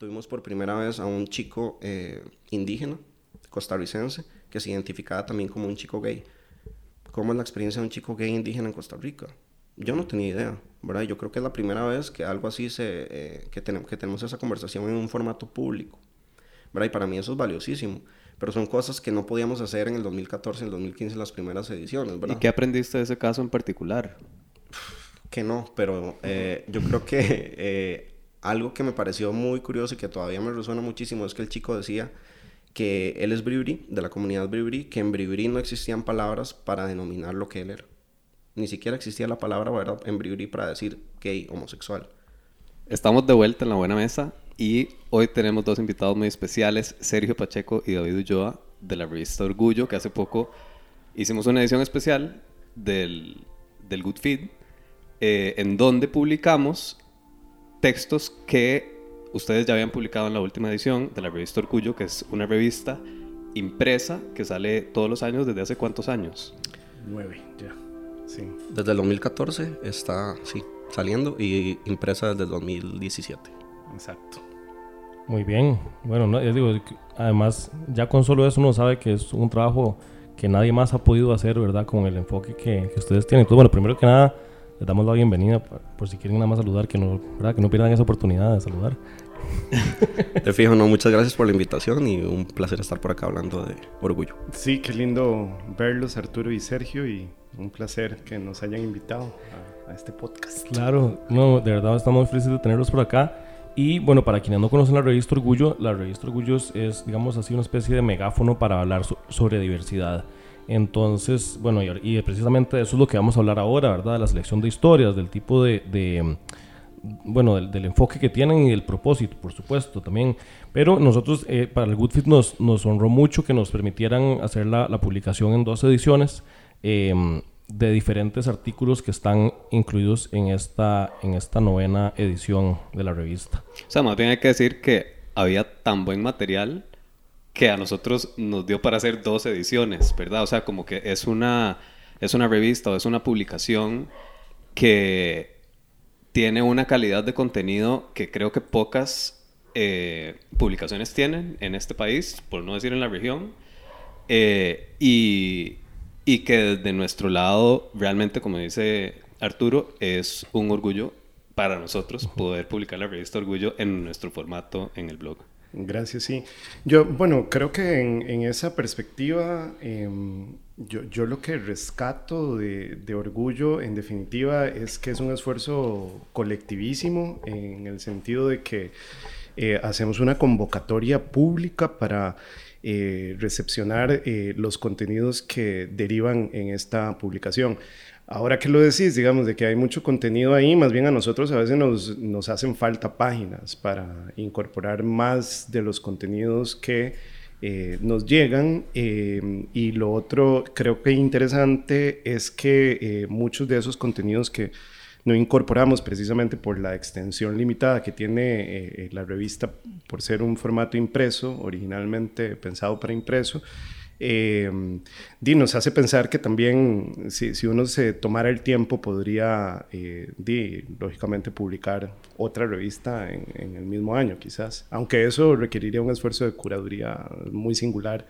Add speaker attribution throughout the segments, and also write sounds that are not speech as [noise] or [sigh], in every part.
Speaker 1: tuvimos por primera vez a un chico eh, indígena, costarricense, que se identificaba también como un chico gay. ¿Cómo es la experiencia de un chico gay indígena en Costa Rica? Yo no tenía idea, ¿verdad? Yo creo que es la primera vez que algo así se, eh, que, tenemos, que tenemos esa conversación en un formato público, ¿verdad? Y para mí eso es valiosísimo. Pero son cosas que no podíamos hacer en el 2014, en el 2015, en las primeras ediciones, ¿verdad?
Speaker 2: ¿Y qué aprendiste de ese caso en particular?
Speaker 1: Que no, pero eh, yo creo que eh, algo que me pareció muy curioso y que todavía me resuena muchísimo es que el chico decía que él es bribri, de la comunidad bribri, que en bribri no existían palabras para denominar lo que él era. Ni siquiera existía la palabra ¿verdad? en bribri para decir gay, homosexual.
Speaker 2: Estamos de vuelta en la buena mesa y hoy tenemos dos invitados muy especiales, Sergio Pacheco y David Ulloa, de la revista Orgullo, que hace poco hicimos una edición especial del, del Good Feed, eh, en donde publicamos textos que ustedes ya habían publicado en la última edición de la revista Orgullo, que es una revista impresa que sale todos los años desde hace cuántos años?
Speaker 3: Nueve, ya. Sí.
Speaker 1: Desde el 2014 está, sí, saliendo y impresa desde el 2017.
Speaker 3: Exacto.
Speaker 4: Muy bien. Bueno, no, yo digo, además, ya con solo eso uno sabe que es un trabajo que nadie más ha podido hacer, ¿verdad? Con el enfoque que, que ustedes tienen. Entonces, bueno, primero que nada, les damos la bienvenida por, por si quieren nada más saludar, que no, ¿verdad? que no pierdan esa oportunidad de saludar. [laughs]
Speaker 1: Te fijo, no, muchas gracias por la invitación y un placer estar por acá hablando de orgullo.
Speaker 3: Sí, qué lindo verlos, Arturo y Sergio, y un placer que nos hayan invitado a, a este podcast.
Speaker 4: Claro, no, de verdad estamos felices de tenerlos por acá. Y bueno, para quienes no conocen la revista Orgullo, la revista Orgullo es, es, digamos así, una especie de megáfono para hablar so sobre diversidad. Entonces, bueno, y, y, precisamente eso es lo que vamos a hablar ahora, ¿verdad? De la selección de historias, del tipo de, de bueno, del, del, enfoque que tienen y del propósito, por supuesto, también. Pero nosotros, eh, para el Good Fit, nos, nos, honró mucho que nos permitieran hacer la, la publicación en dos ediciones eh, de diferentes artículos que están incluidos en esta, en esta novena edición de la revista.
Speaker 2: O sea, más bien hay que decir que había tan buen material que a nosotros nos dio para hacer dos ediciones, ¿verdad? O sea, como que es una, es una revista o es una publicación que tiene una calidad de contenido que creo que pocas eh, publicaciones tienen en este país, por no decir en la región, eh, y, y, que desde nuestro lado, realmente, como dice Arturo, es un orgullo para nosotros poder publicar la revista Orgullo en nuestro formato en el blog.
Speaker 3: Gracias, sí. Yo, bueno, creo que en, esa perspectiva, eh, yo, yo, lo que rescato de, de, orgullo, en definitiva, es que es un esfuerzo colectivísimo, en el sentido de que eh, hacemos una convocatoria pública para eh, recepcionar eh, los contenidos que derivan en esta publicación. Ahora que lo decís, digamos, de que hay mucho contenido ahí, más bien a nosotros a veces nos, nos hacen falta páginas para incorporar más de los contenidos que eh, nos llegan. Eh, y lo otro, creo que interesante es que eh, muchos de esos contenidos que no incorporamos precisamente por la extensión limitada que tiene la revista por ser un formato impreso, originalmente pensado para impreso, eh, di, nos hace pensar que también si, si uno se tomara el tiempo podría, eh, di, lógicamente, publicar otra revista en, en, el mismo año, quizás. Aunque eso requeriría un esfuerzo de curaduría muy singular,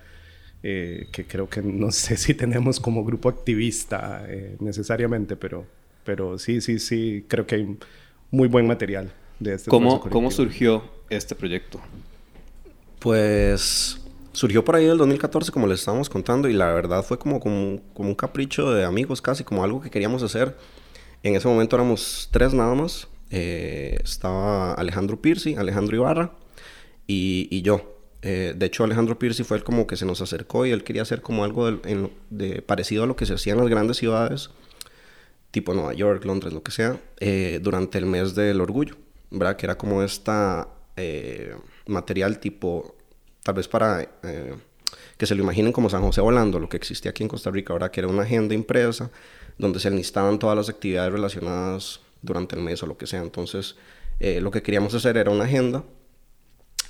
Speaker 3: eh, que creo que no [laughs] sé si tenemos como grupo activista eh, necesariamente, pero, pero sí, sí, sí, creo que hay muy buen material de este
Speaker 2: ¿Cómo, ¿Cómo surgió este proyecto?
Speaker 1: Pues surgió por ahí en el 2014, como les estábamos contando, y la verdad fue como, como, como, un capricho de amigos casi, como algo que queríamos hacer. En ese momento éramos tres nada más. Eh, estaba Alejandro Pirsi, Alejandro Ibarra y, y yo. Eh, de hecho, Alejandro Pirsi fue el como que se nos acercó y él quería hacer como algo de, parecido a lo que se hacía en las grandes ciudades, tipo Nueva York, Londres, lo que sea, eh, durante el mes del orgullo, ¿verdad? Que era como esta material tipo tal vez para eh, que se lo imaginen como San José Volando, lo que existía aquí en Costa Rica, ahora que era una agenda impresa donde se enlistaban todas las actividades relacionadas durante el mes o lo que sea. Entonces, eh, lo que queríamos hacer era una agenda,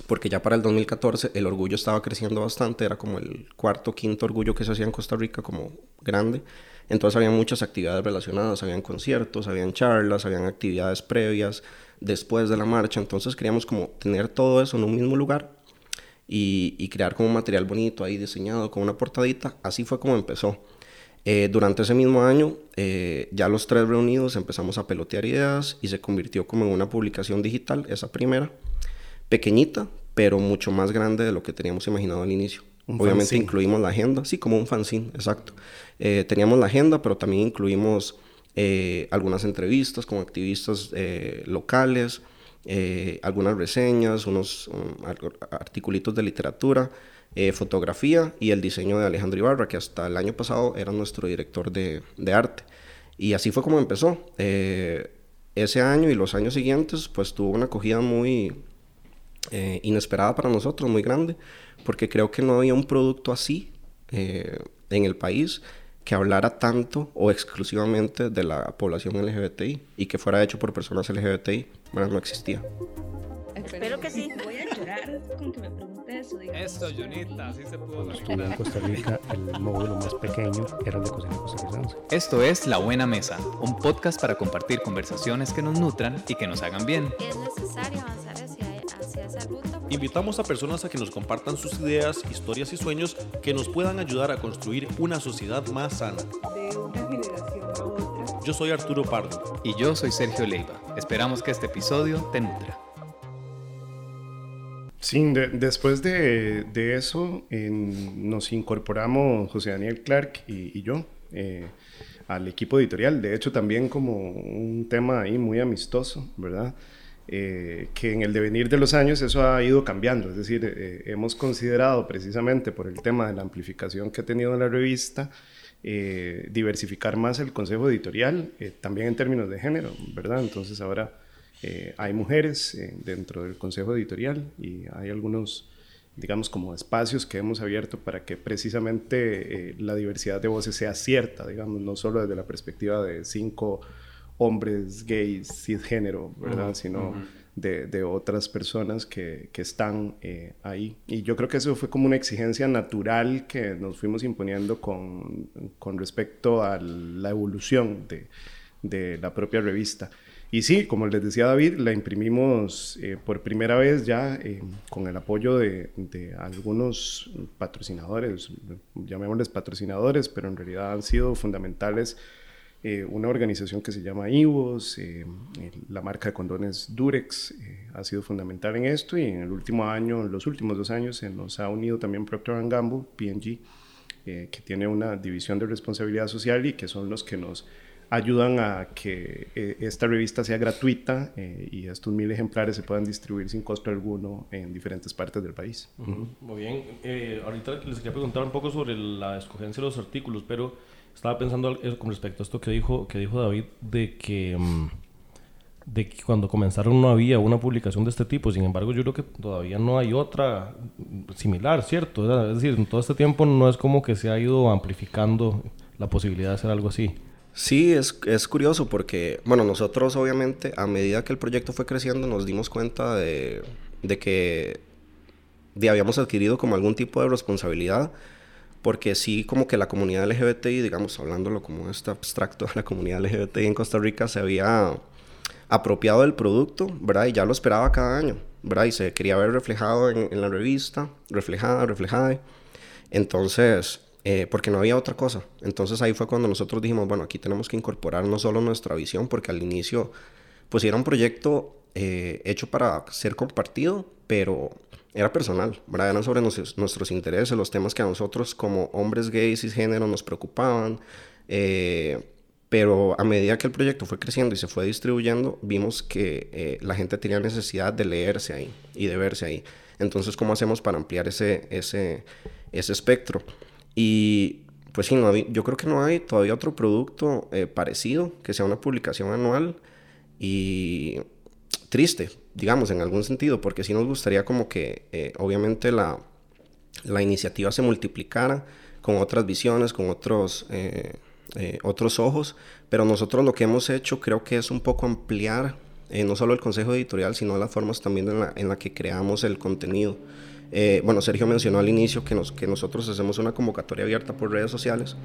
Speaker 1: porque ya para el 2014 el orgullo estaba creciendo bastante, era como el cuarto, quinto orgullo que se hacía en Costa Rica, como grande. Entonces había muchas actividades relacionadas, habían conciertos, habían charlas, habían actividades previas, después de la marcha. Entonces queríamos como tener todo eso en un mismo lugar y, crear como un material bonito ahí diseñado con una portadita. Así fue como empezó. Eh, durante ese mismo año, eh, ya los tres reunidos empezamos a pelotear ideas y se convirtió como en una publicación digital, esa primera, pequeñita, pero mucho más grande de lo que teníamos imaginado al inicio. Obviamente incluimos la agenda, sí, como un fanzine, exacto. Eh, teníamos la agenda, pero también incluimos algunas entrevistas con activistas locales, eh, algunas reseñas, unos articulitos de literatura, eh, fotografía y el diseño de Alejandro Ibarra, que hasta el año pasado era nuestro director de, de arte. Y así fue como empezó. Eh, ese año y los años siguientes, pues tuvo una acogida muy inesperada para nosotros, muy grande, porque creo que no había un producto así en el país que hablara tanto o exclusivamente de la población LGBTI y que fuera hecho por personas LGBTI, bueno, no existía.
Speaker 5: Espero que sí. Voy a llorar con que me pregunte eso.
Speaker 6: Eso, Junita, así se pudo.
Speaker 3: Cuando estuve en Costa Rica, el módulo más pequeño era el de cocina costarricense.
Speaker 6: Esto es La Buena Mesa, un podcast para compartir conversaciones que nos nutran y que nos hagan bien.
Speaker 5: Es necesario
Speaker 7: Invitamos a personas a que nos compartan sus ideas, historias y sueños que nos puedan ayudar a construir una sociedad más sana.
Speaker 8: De una generación a otra.
Speaker 7: Yo soy Arturo Pardo.
Speaker 6: Y yo soy Sergio Leiva. Esperamos que este episodio te nutra.
Speaker 3: Sí, después de, de eso nos incorporamos José Daniel Clark y, y yo eh, al equipo editorial. De hecho, también como un tema ahí muy amistoso, ¿verdad? Eh, que en el devenir de los años eso ha ido cambiando, es decir, eh, hemos considerado precisamente por el tema de la amplificación que ha tenido la revista, eh, diversificar más el consejo editorial, también en términos de género, ¿verdad? Entonces ahora hay mujeres dentro del consejo editorial y hay algunos, digamos, como espacios que hemos abierto para que precisamente la diversidad de voces sea cierta, digamos, no solo desde la perspectiva de cinco hombres gays, cisgénero, ¿verdad? Sino de, de, otras personas que, que están eh, ahí. Y yo creo que eso fue como una exigencia natural que nos fuimos imponiendo con, con respecto a la evolución de, de, la propia revista. Y sí, como les decía David, la imprimimos eh, por primera vez ya eh, con el apoyo de, de, algunos patrocinadores, llamémosles patrocinadores, pero en realidad han sido fundamentales eh, una organización que se llama IVOS, eh, la marca de condones Durex eh, ha sido fundamental en esto y en el último año, en los últimos dos años, se nos ha unido también Procter Gamble, P&G, que tiene una división de responsabilidad social y que son los que nos ayudan a que esta revista sea gratuita y estos mil ejemplares se puedan distribuir sin costo alguno en diferentes partes del país.
Speaker 4: Muy bien, ahorita les quería preguntar un poco sobre la escogencia de los artículos, pero estaba pensando con respecto a esto que dijo, que dijo David, de que, mm, de que cuando comenzaron no había una publicación de este tipo. Sin embargo, yo creo que todavía no hay otra similar, ¿cierto? Es decir, en todo este tiempo no es como que se ha ido amplificando la posibilidad de hacer algo así.
Speaker 1: Sí, es, es curioso porque, bueno, nosotros obviamente a medida que el proyecto fue creciendo nos dimos cuenta de, de que de habíamos adquirido como algún tipo de responsabilidad porque sí como que la comunidad LGBTI, digamos, hablándolo como este abstracto, la comunidad LGBTI en Costa Rica se había apropiado del producto, ¿verdad? Y ya lo esperaba cada año, ¿verdad? Y se quería ver reflejado en, la revista, reflejada, reflejada. Entonces, eh, porque no había otra cosa. Entonces ahí fue cuando nosotros dijimos, bueno, aquí tenemos que incorporar no solo nuestra visión, porque al inicio, pues era un proyecto eh, hecho para ser compartido, pero era personal, ¿verdad? Eran sobre nuestros intereses, los temas que a nosotros como hombres gays y género nos preocupaban. Eh, pero a medida que el proyecto fue creciendo y se fue distribuyendo, vimos que eh, la gente tenía necesidad de leerse ahí y de verse ahí. Entonces, ¿cómo hacemos para ampliar ese, ese, ese espectro? Y pues sí, no yo creo que no hay todavía otro producto eh, parecido que sea una publicación anual y triste, digamos, en algún sentido, porque sí nos gustaría como que eh, obviamente la, la, iniciativa se multiplicara con otras visiones, con otros, eh, eh, otros ojos, pero nosotros lo que hemos hecho creo que es un poco ampliar no solo el consejo editorial, sino las formas también en la, en la que creamos el contenido. bueno, Sergio mencionó al inicio que, nos, que nosotros hacemos una convocatoria abierta por redes sociales,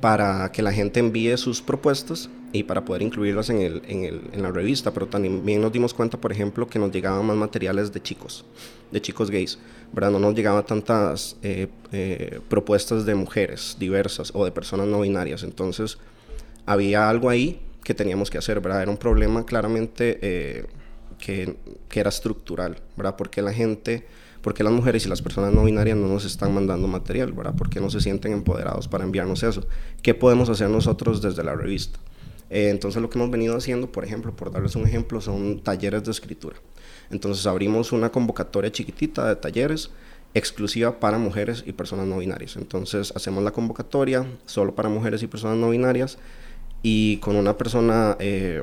Speaker 1: para que la gente envíe sus propuestas y para poder incluirlas en, el, en, el, en la revista, pero también nos dimos cuenta, por ejemplo, que nos llegaban más materiales de chicos, de chicos gays, ¿verdad? No nos llegaban tantas eh, eh, propuestas de mujeres diversas o de personas no binarias, entonces había algo ahí que teníamos que hacer, ¿verdad? Era un problema claramente eh, que, que, era estructural, ¿verdad? Porque la gente, porque las mujeres y las personas no binarias no nos están mandando material, ¿verdad? Porque no se sienten empoderados para enviarnos eso. ¿Qué podemos hacer nosotros desde la revista? Eh, entonces lo que hemos venido haciendo, por ejemplo, por darles un ejemplo, son talleres de escritura. Entonces abrimos una convocatoria chiquitita de talleres exclusiva para mujeres y personas no binarias. Entonces hacemos la convocatoria solo para mujeres y personas no binarias y con una persona, eh,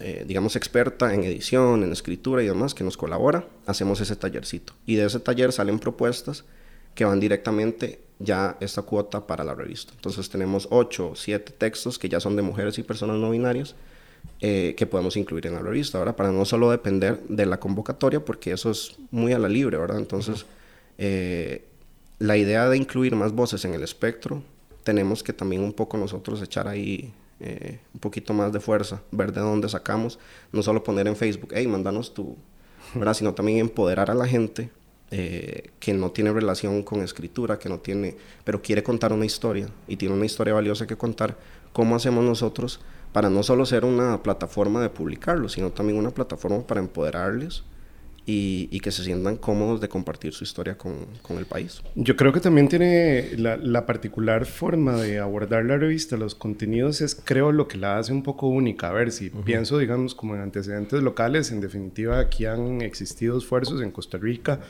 Speaker 1: eh, digamos, experta en edición, en escritura y demás, que nos colabora, hacemos ese tallercito. Y de ese taller salen propuestas que van directamente ya esta cuota para la revista. Entonces tenemos 8 o 7 textos que ya son de mujeres y personas no binarias eh, que podemos incluir en la revista, ¿verdad? Para no solo depender de la convocatoria, porque eso es muy a la libre, ¿verdad? Entonces, la idea de incluir más voces en el espectro, tenemos que también un poco nosotros echar ahí eh, un poquito más de fuerza, ver de dónde sacamos, no solo poner en Facebook, hey, mandanos tu, ¿verdad? sino también empoderar a la gente eh, que no tiene relación con escritura, que no tiene, pero quiere contar una historia y tiene una historia valiosa que contar, ¿cómo hacemos nosotros para no solo ser una plataforma de publicarlo, sino también una plataforma para empoderarles y, que se sientan cómodos de compartir su historia con, con el país.
Speaker 3: Yo creo que también tiene la, la, particular forma de abordar la revista, los contenidos, es creo lo que la hace un poco única. A ver, si pienso, digamos, como en antecedentes locales, en definitiva aquí han existido esfuerzos en Costa Rica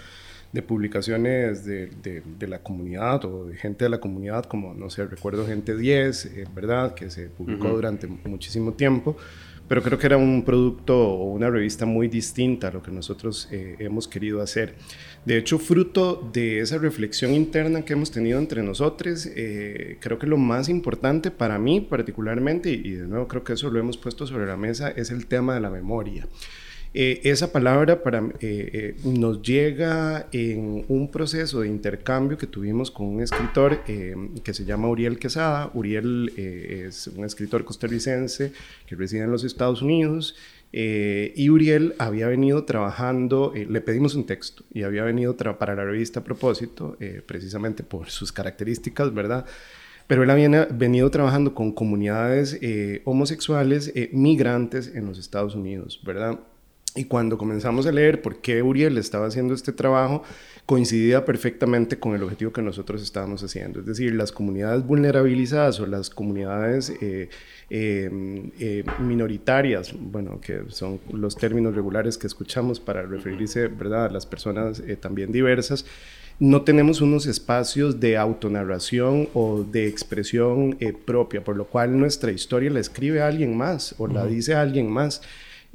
Speaker 3: de publicaciones de, de, la comunidad o de gente de la comunidad, como, no sé, recuerdo Gente 10, eh, ¿verdad? Que se publicó durante muchísimo tiempo pero creo que era un producto o una revista muy distinta a lo que nosotros eh, hemos querido hacer. De hecho, fruto de esa reflexión interna que hemos tenido entre nosotros, eh, creo que lo más importante para mí particularmente, y de nuevo creo que eso lo hemos puesto sobre la mesa, es el tema de la memoria. Eh, esa palabra para, eh, eh, nos llega en un proceso de intercambio que tuvimos con un escritor que se llama Uriel Quesada. Uriel es un escritor costarricense que reside en los Estados Unidos. y Uriel había venido trabajando, le pedimos un texto y había venido para la revista a propósito, precisamente por sus características, ¿verdad? pero él había venido trabajando con comunidades homosexuales migrantes en los Estados Unidos, ¿verdad? Y cuando comenzamos a leer por qué Uriel estaba haciendo este trabajo, coincidía perfectamente con el objetivo que nosotros estábamos haciendo. Es decir, las comunidades vulnerabilizadas o las comunidades eh, em, eh, minoritarias, bueno, que son los términos regulares que escuchamos para referirse ¿verdad? a las personas eh, también diversas, no tenemos unos espacios de autonarración o de expresión propia, por lo cual nuestra historia la escribe alguien más o la dice alguien más.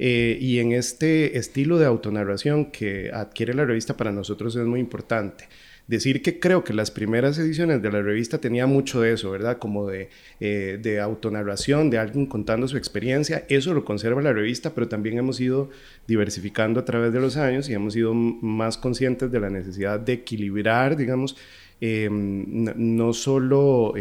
Speaker 3: Eh, y en este estilo de autonarración que adquiere la revista para nosotros es muy importante. Decir que creo que las primeras ediciones de la revista tenía mucho de eso, ¿verdad? Como de, eh, de autonarración, de alguien contando su experiencia. Eso lo conserva la revista, pero también hemos ido diversificando a través de los años y hemos sido más conscientes de la necesidad de equilibrar, digamos, em, no solo...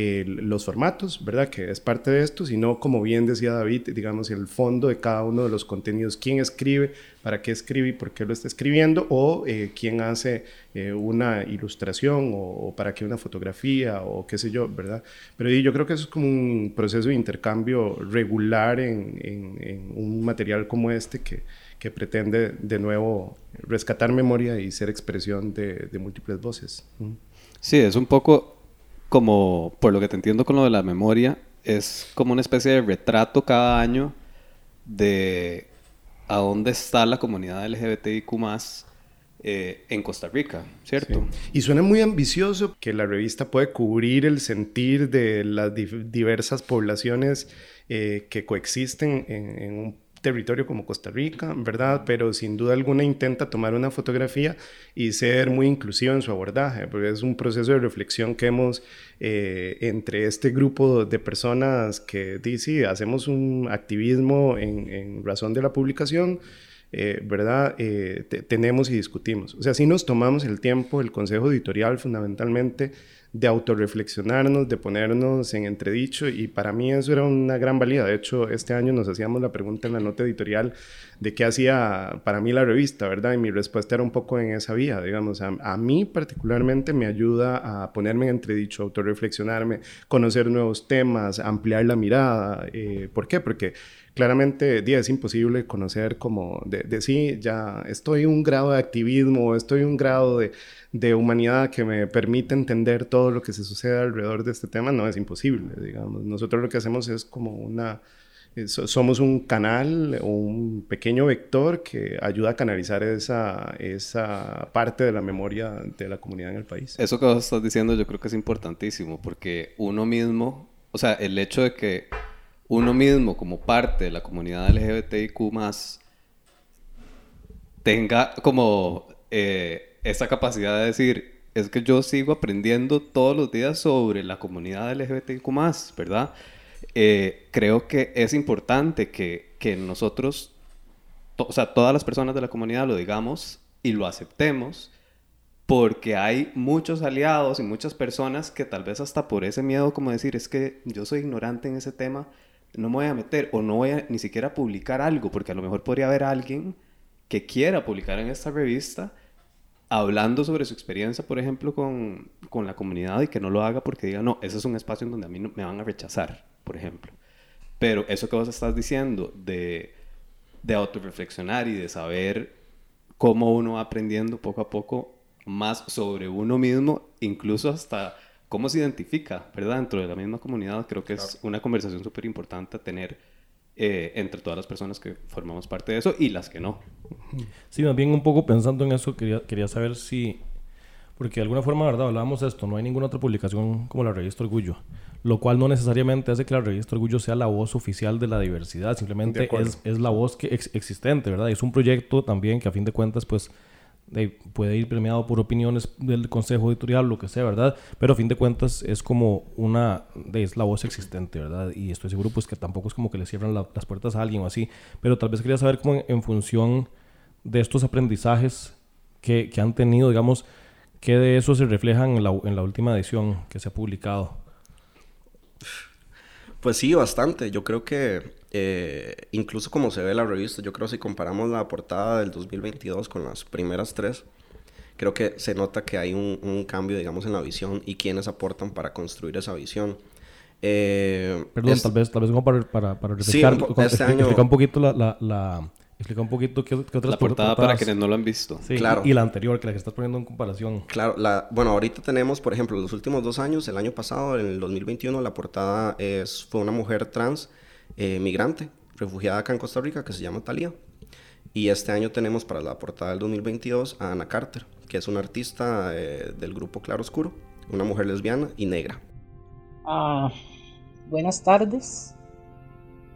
Speaker 3: Em, los formatos, ¿verdad? Que es parte de esto, sino como bien decía David, digamos, el fondo de cada uno de los contenidos, quién escribe, para qué escribe y por qué lo está escribiendo, o eh, quién hace eh, una ilustración o, para qué una fotografía o qué sé yo, ¿verdad? Pero yo creo que eso es como un proceso de intercambio regular en, en, un material como este que, que, pretende de nuevo rescatar memoria y ser expresión de, de múltiples voces.
Speaker 2: Sí, es un poco como, por lo que te entiendo con lo de la memoria, es como una especie de retrato cada año de a dónde está la comunidad LGBTIQ eh, en Costa Rica, ¿cierto?
Speaker 3: Y suena muy ambicioso que la revista puede cubrir el sentir de las diversas poblaciones eh, que coexisten en, en un territorio como Costa Rica, ¿verdad? Pero sin duda alguna intenta tomar una fotografía y ser muy inclusivo en su abordaje, porque es un proceso de reflexión que hemos eh, entre este grupo de personas que dice, hacemos un activismo en, razón de la publicación, eh, ¿verdad? Eh, te- tenemos y discutimos. O sea, si nos tomamos el tiempo, el consejo editorial fundamentalmente, de autorreflexionarnos, de ponernos en entredicho y para mí eso era una gran valía. De hecho, este año nos hacíamos la pregunta en la nota editorial de qué hacía para mí la revista, ¿verdad? Y mi respuesta era un poco en esa vía, digamos, a, mí particularmente me ayuda a ponerme en entredicho, autorreflexionarme, conocer nuevos temas, ampliar la mirada. Eh, ¿Por qué? Porque claramente día es imposible conocer como de, sí, ya estoy un grado de activismo, estoy un grado de, de humanidad que me permite entender todo lo que se sucede alrededor de este tema, no es imposible, digamos. Nosotros lo que hacemos es como una, eh, so- somos un canal un pequeño vector que ayuda a canalizar esa, esa parte de la memoria de la comunidad en el país.
Speaker 2: Eso que vos estás diciendo yo creo que es importantísimo porque uno mismo, o sea, el hecho de que uno mismo como parte de la comunidad LGBTIQ tenga como eh, esa capacidad de decir, es que yo sigo aprendiendo todos los días sobre la comunidad LGBTIQ ¿verdad? Eh, creo que es importante que, que nosotros, o sea, todas las personas de la comunidad lo digamos y lo aceptemos porque hay muchos aliados y muchas personas que tal vez hasta por ese miedo como decir es que yo soy ignorante en ese tema, no me voy a meter o no voy a ni siquiera publicar algo, porque a lo mejor podría haber alguien que quiera publicar en esta revista hablando sobre su experiencia, por ejemplo, con, con la comunidad y que no lo haga porque diga, no, ese es un espacio en donde a mí no- me van a rechazar, por ejemplo. Pero eso que vos estás diciendo de, de autorreflexionar y de saber cómo uno va aprendiendo poco a poco más sobre uno mismo, incluso hasta cómo se identifica, ¿verdad? Dentro de la misma comunidad, creo que es una conversación súper importante a tener eh, entre todas las personas que formamos parte de eso y las que no.
Speaker 4: Sí, más bien un poco pensando en eso, quería, quería saber si, porque de alguna forma, ¿verdad? Hablábamos de esto, no hay ninguna otra publicación como la revista Orgullo, lo cual no necesariamente hace que la revista Orgullo sea la voz oficial de la diversidad, simplemente es, es la voz que ex- existente, ¿verdad? Y es un proyecto también que a fin de cuentas, pues, puede ir premiado por opiniones del consejo editorial, lo que sea, ¿verdad? Pero a fin de cuentas es como una, es la voz existente, ¿verdad? Y estoy seguro pues que tampoco es como que le cierran la- las puertas a alguien o así, pero tal vez quería saber como en, en función de estos aprendizajes que, que han tenido, digamos, qué de eso se reflejan en la, en la última edición que se ha publicado.
Speaker 1: Pues sí, bastante. Yo creo que eh, incluso como se ve la revista, yo creo si comparamos la portada del 2022 con las primeras tres, creo que se nota que hay un, un cambio, digamos, en la visión y quienes aportan para construir esa visión. Eh,
Speaker 4: Perdón,
Speaker 1: es-
Speaker 4: tal vez, tal vez como para, para, para
Speaker 1: Sí,
Speaker 4: refrescar,
Speaker 1: un po-
Speaker 4: con-
Speaker 1: este [laughs] año-
Speaker 4: explicar un poquito la, la, la- explicar un poquito qué, qué otras
Speaker 2: La portada para
Speaker 4: portadas-
Speaker 2: quienes no lo han visto.
Speaker 4: Sí,
Speaker 1: Claro.
Speaker 4: y, y la anterior, que la que estás poniendo en comparación.
Speaker 1: Claro, la, bueno, ahorita tenemos, por ejemplo, los últimos dos años, el año pasado, en el 2021, la portada es, fue una mujer trans eh, migrante, refugiada acá en Costa Rica, que se llama Thalía. Y este año tenemos para la portada del 2022 a Ana Carter, que es una artista eh, del grupo Claro Oscuro, una mujer lesbiana y negra.
Speaker 9: Ah, buenas tardes.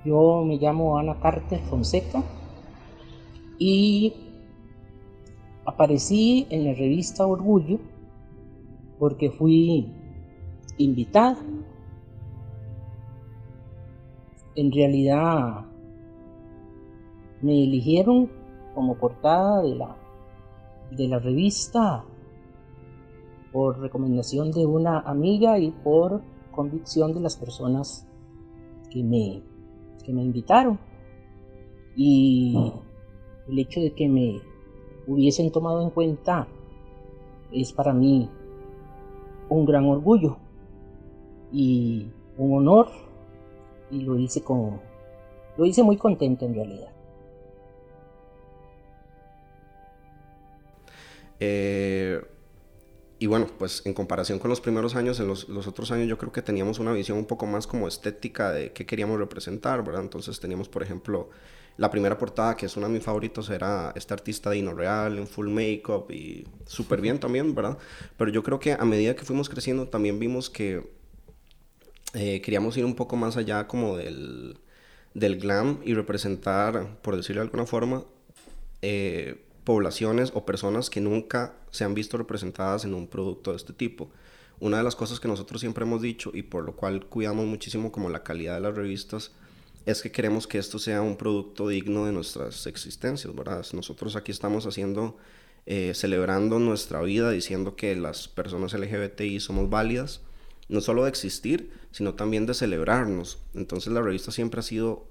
Speaker 9: Yo me llamo Ana Carter Fonseca y aparecí en la revista Orgullo porque fui invitada. En realidad me eligieron como portada de la, de la revista por recomendación de una amiga y por convicción de las personas que me, que me invitaron. Y el hecho de que me hubiesen tomado en cuenta es para mí un gran orgullo y un honor y lo hice con lo hice muy contento en realidad.
Speaker 1: Eh, y bueno, pues en comparación con los primeros años, en los, los otros años yo creo que teníamos una visión un poco más como estética de qué queríamos representar, ¿verdad? Entonces teníamos, por ejemplo, la primera portada, que es una de mis favoritos, era esta artista de Hino Real, en full makeup y súper bien [laughs] también, ¿verdad? Pero yo creo que a medida que fuimos creciendo también vimos que eh, queríamos ir un poco más allá como del, del glam y representar, por decirlo de alguna forma, eh, poblaciones o personas que nunca se han visto representadas en un producto de este tipo. Una de las cosas que nosotros siempre hemos dicho y por lo cual cuidamos muchísimo como la calidad de las revistas es que queremos que esto sea un producto digno de nuestras existencias, ¿verdad? Nosotros aquí estamos haciendo, eh, celebrando nuestra vida, diciendo que las personas LGBTI somos válidas, no solo de existir, sino también de celebrarnos. Entonces la revista siempre ha sido,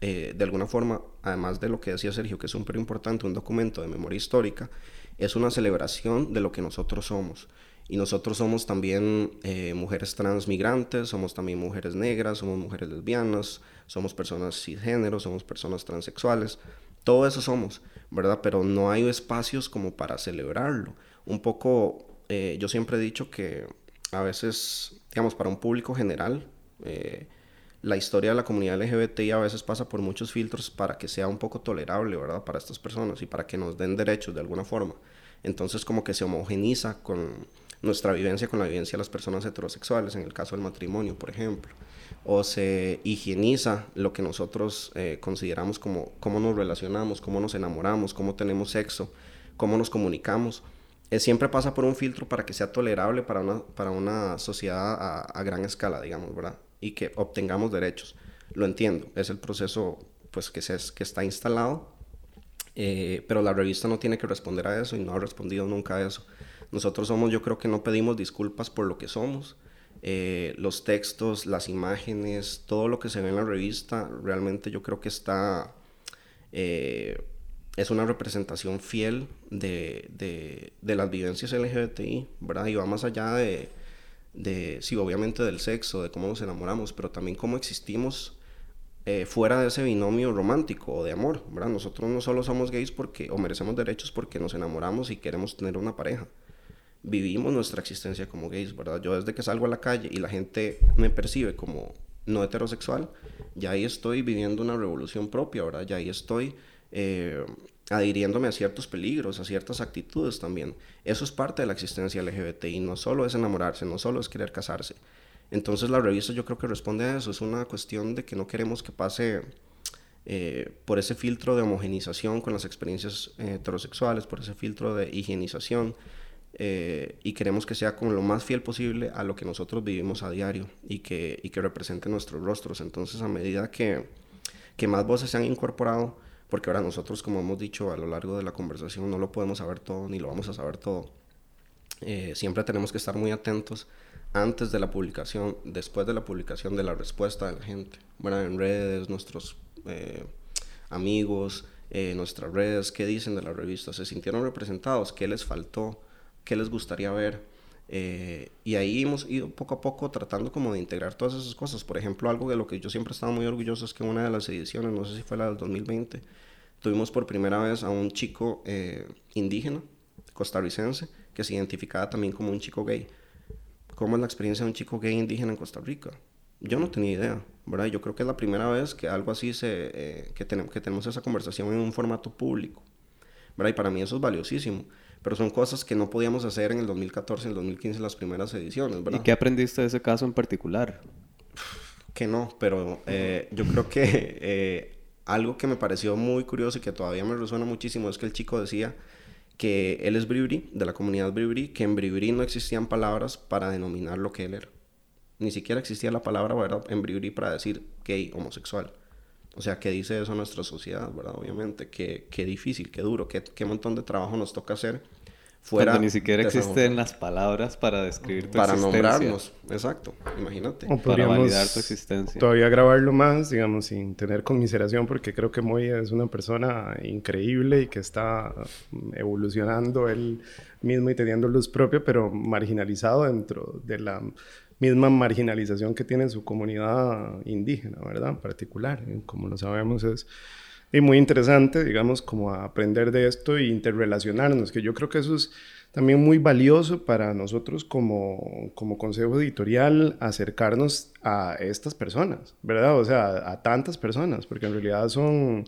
Speaker 1: eh, de alguna forma, además de lo que decía Sergio, que es súper importante, un documento de memoria histórica, es una celebración de lo que nosotros somos. Y nosotros somos también eh, mujeres transmigrantes, somos también mujeres negras, somos mujeres lesbianas, somos personas cisgénero, somos personas transexuales. Todo eso somos, ¿verdad? Pero no hay espacios como para celebrarlo. Un poco, eh, yo siempre he dicho que a veces, digamos, para un público general, eh, la historia de la comunidad LGBTI a veces pasa por muchos filtros para que sea un poco tolerable, ¿verdad? Para estas personas y para que nos den derechos de alguna forma. Entonces como que se homogeniza con nuestra vivencia con la vivencia de las personas heterosexuales, en el caso del matrimonio, por ejemplo. O se higieniza lo que nosotros eh, consideramos como cómo nos relacionamos, cómo nos enamoramos, cómo tenemos sexo, cómo nos comunicamos. Eh, siempre pasa por un filtro para que sea tolerable para una, para una sociedad a, gran escala, digamos, ¿verdad? Y que obtengamos derechos. Lo entiendo, es el proceso pues, que, se, que está instalado, eh, pero la revista no tiene que responder a eso y no ha respondido nunca a eso. Nosotros somos, yo creo que no pedimos disculpas por lo que somos. Eh, los textos, las imágenes, todo lo que se ve en la revista, realmente yo creo que está... Eh, es una representación fiel de, de, de, las vivencias LGBTI, ¿verdad? Y va más allá de, de, sí, obviamente del sexo, de cómo nos enamoramos, pero también cómo existimos eh, fuera de ese binomio romántico o de amor, ¿verdad? Nosotros no solo somos gays porque, o merecemos derechos porque nos enamoramos y queremos tener una pareja vivimos nuestra existencia como gays, ¿verdad? Yo desde que salgo a la calle y la gente me percibe como no heterosexual, ya ahí estoy viviendo una revolución propia, ¿verdad? Ya ahí estoy eh, adhiriéndome a ciertos peligros, a ciertas actitudes también. Eso es parte de la existencia LGBTI, no solo es enamorarse, no solo es querer casarse. Entonces la revista yo creo que responde a eso, es una cuestión de que no queremos que pase eh, por ese filtro de homogenización con las experiencias eh, heterosexuales, por ese filtro de higienización, y queremos que sea como lo más fiel posible a lo que nosotros vivimos a diario y que, y que represente nuestros rostros. Entonces, a medida que, que más voces se han incorporado, porque ahora nosotros, como hemos dicho a lo largo de la conversación, no lo podemos saber todo ni lo vamos a saber todo. Eh, siempre tenemos que estar muy atentos antes de la publicación, después de la publicación, de la respuesta de la gente. Bueno, en redes, nuestros eh, amigos, nuestras redes, qué dicen de la revista, se sintieron representados, qué les faltó, qué les gustaría ver. Eh, y ahí hemos ido poco a poco tratando como de integrar todas esas cosas. Por ejemplo, algo de lo que yo siempre he estado muy orgulloso es que una de las ediciones, no sé si fue la del 2020, tuvimos por primera vez a un chico eh, indígena, costarricense, que se identificaba también como un chico gay. ¿Cómo es la experiencia de un chico gay indígena en Costa Rica? Yo no tenía idea, ¿verdad? Yo creo que es la primera vez que algo así se, eh, que, tenemos, que tenemos esa conversación en un formato público, ¿verdad? Y para mí eso es valiosísimo pero son cosas que no podíamos hacer en el 2014, en el 2015, en las primeras ediciones, ¿verdad?
Speaker 2: ¿Y qué aprendiste de ese caso en particular?
Speaker 1: Que no, pero eh, yo creo que eh, algo que me pareció muy curioso y que todavía me resuena muchísimo es que el chico decía que él es bribri, de la comunidad bribri, que en bribri no existían palabras para denominar lo que él era. Ni siquiera existía la palabra ¿verdad? en bribri para decir gay, homosexual. O sea, ¿qué dice eso nuestra sociedad, verdad? Obviamente, qué, qué difícil, qué duro, qué, qué montón de trabajo nos toca hacer
Speaker 2: fuera... Cuando ni siquiera existen las palabras para describir tu
Speaker 1: para existencia. Para nombrarnos, exacto, imagínate.
Speaker 3: para validar tu existencia. Todavía grabarlo más, digamos, sin tener conmiseración, porque creo que Moya es una persona increíble y que está evolucionando él mismo y teniendo luz propia, pero marginalizado dentro de la misma marginalización que tiene su comunidad indígena, ¿verdad? En particular, como lo sabemos es y muy interesante, digamos, como aprender de esto e interrelacionarnos, que yo creo que eso es también muy valioso para nosotros como, como consejo editorial, acercarnos a estas personas, ¿verdad? O sea, a tantas personas, porque en realidad son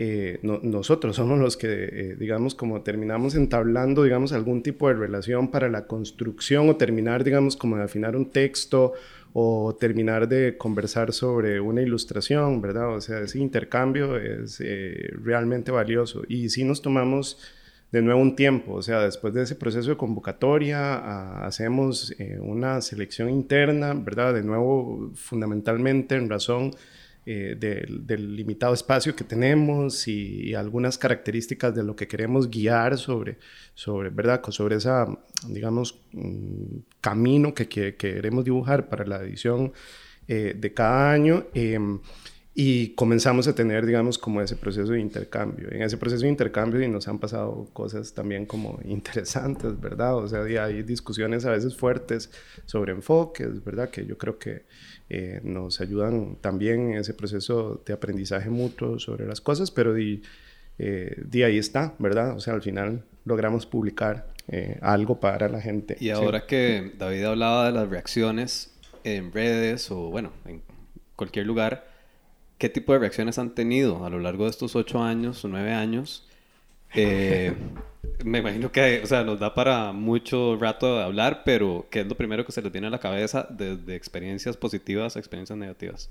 Speaker 3: eh, nosotros somos los que, eh, digamos, como terminamos entablando, digamos, algún tipo de relación para la construcción o terminar, digamos, como de afinar un texto o terminar de conversar sobre una ilustración, ¿verdad? O sea, ese intercambio es eh, realmente valioso. Y si nos tomamos de nuevo un tiempo, o sea, después de ese proceso de convocatoria, ah, hacemos una selección interna, ¿verdad? De nuevo, fundamentalmente en razón eh, del, limitado espacio que tenemos y, algunas características de lo que queremos guiar sobre, sobre ¿verdad? Sobre esa, digamos, mm, camino que, que, queremos dibujar para la edición eh, de cada año. Eh, y comenzamos a tener, digamos, como ese proceso de intercambio. En ese proceso de intercambio y nos han pasado cosas también como [laughs] interesantes, ¿verdad? O sea, hay discusiones a veces fuertes sobre enfoques, ¿verdad? Que yo creo que eh, nos ayudan también en ese proceso de aprendizaje mutuo sobre las cosas, pero de, eh, de ahí está, ¿verdad? O sea, al final logramos publicar eh, algo para la gente.
Speaker 2: Y ahora que David hablaba de las reacciones en redes o, bueno, en cualquier lugar, ¿Qué tipo de reacciones han tenido a lo largo de estos ocho años o nueve años? Eh, [laughs] me imagino que, o sea, nos da para mucho rato de hablar, pero ¿qué es lo primero que se les viene a la cabeza desde experiencias positivas a experiencias negativas?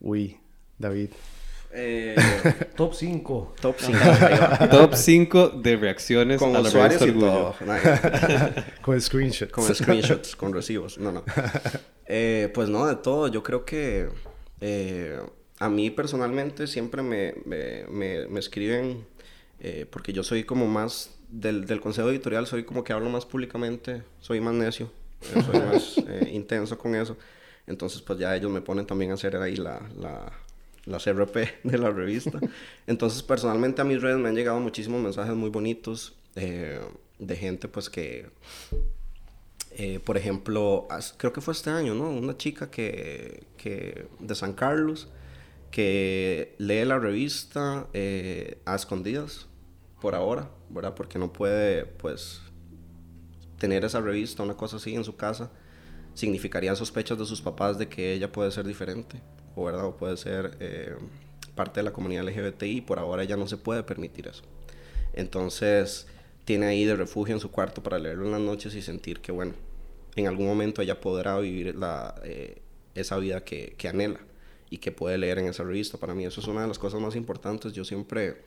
Speaker 3: Uy, David.
Speaker 4: Eh, top 5. [laughs]
Speaker 1: Top 5.
Speaker 2: top 5 de reacciones
Speaker 1: con
Speaker 2: a
Speaker 1: la usuarios y todo. [laughs]
Speaker 3: con screenshots.
Speaker 1: Con screenshots, con recibos. No, no. Eh, pues no, de todo. Yo creo que... Eh, a mí personalmente siempre me, me, me, escriben, eh, porque yo soy como más del, del, consejo editorial, soy como que hablo más públicamente, soy más necio, eh, soy [laughs] más eh, intenso con eso. Entonces, pues ya ellos me ponen también a hacer ahí la, la, la CRP de la revista. [laughs] Entonces, personalmente a mis redes me han llegado muchísimos mensajes muy bonitos de gente, pues que por ejemplo, creo que fue este año, ¿no? Una chica que, que de San Carlos que lee la revista eh, a escondidas por ahora, ¿verdad? Porque no puede, pues, tener esa revista, una cosa así en su casa, significaría sospechas de sus papás de que ella puede ser diferente, o ¿verdad? O puede ser eh, parte de la comunidad LGBTI, por ahora ella no se puede permitir eso. Entonces, tiene ahí de refugio en su cuarto para leerlo en las noches y sentir que, bueno, en algún momento ella podrá vivir la, eh, esa vida que, que anhela y que puede leer en esa revista. Para mí eso es una de las cosas más importantes. Yo siempre,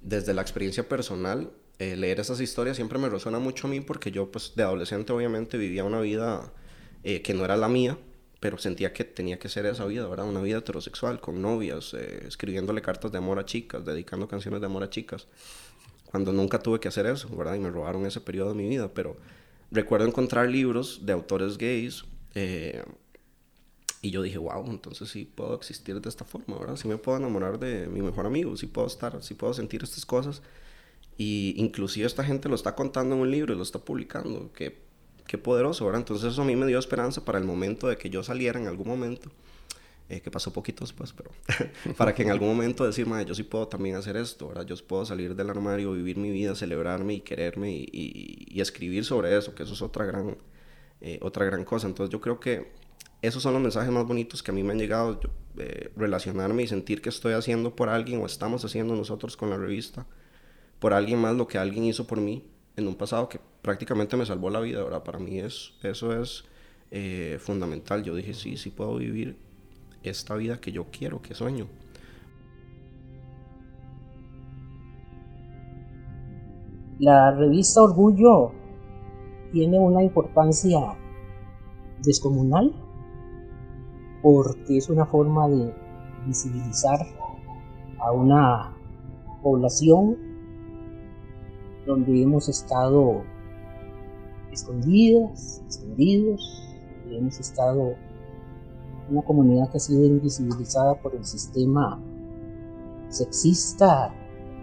Speaker 1: desde la experiencia personal, eh, leer esas historias siempre me resuena mucho a mí porque yo pues de adolescente obviamente vivía una vida eh, que no era la mía, pero sentía que tenía que ser esa vida, ¿verdad? Una vida heterosexual, con novias, eh, escribiéndole cartas de amor a chicas, dedicando canciones de amor a chicas, cuando nunca tuve que hacer eso, ¿verdad? Y me robaron ese periodo de mi vida, pero recuerdo encontrar libros de autores gays y yo dije, wow, entonces sí puedo existir de esta forma, ¿verdad? Sí me puedo enamorar de mi mejor amigo, sí puedo estar, sí puedo sentir estas cosas. Y inclusive esta gente lo está contando en un libro y lo está publicando. Qué, qué poderoso, ¿verdad? Entonces eso a mí me dio esperanza para el momento de que yo saliera en algún momento. Eh, que pasó poquito después, pero [laughs] para que en algún momento decir, yo sí puedo también hacer esto, ¿verdad? Yo puedo salir del armario, vivir mi vida, celebrarme y quererme y, y, escribir sobre eso, que eso es otra gran, eh, otra gran cosa. Entonces yo creo que esos son los mensajes más bonitos que a mí me han llegado, eh, relacionarme y sentir que estoy haciendo por alguien o estamos haciendo nosotros con la revista, por alguien más lo que alguien hizo por mí en un pasado que prácticamente me salvó la vida, ahora Para mí es, eso es eh, fundamental. Yo dije, sí, sí puedo vivir esta vida que yo quiero, que sueño.
Speaker 9: La revista Orgullo tiene una importancia descomunal porque es una forma de visibilizar a una población donde hemos estado escondidas, escondidos, hemos estado una comunidad que ha sido invisibilizada por el sistema sexista,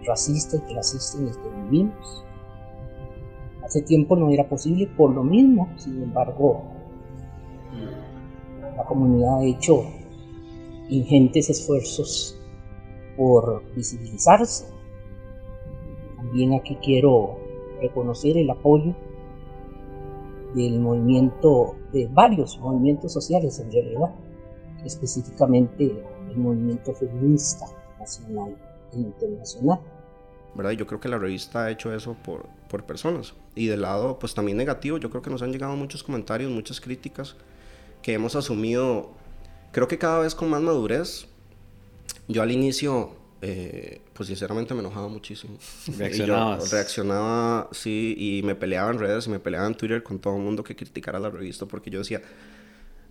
Speaker 9: racista y clasista en el que vivimos. Hace tiempo no era posible por lo mismo, sin embargo, la comunidad ha hecho ingentes esfuerzos por visibilizarse. También aquí quiero reconocer el apoyo del movimiento, de varios movimientos sociales en realidad, específicamente el movimiento feminista nacional e internacional.
Speaker 1: ¿verdad? Yo creo que la revista ha hecho eso por, por personas. Y del lado, pues también negativo, yo creo que nos han llegado muchos comentarios, muchas críticas que hemos asumido, creo que cada vez con más madurez. Yo al inicio, eh, pues sinceramente me enojaba muchísimo.
Speaker 2: Reaccionabas.
Speaker 1: reaccionaba, sí, y me peleaba en redes y me peleaba en Twitter con todo el mundo que criticara la revista porque yo decía,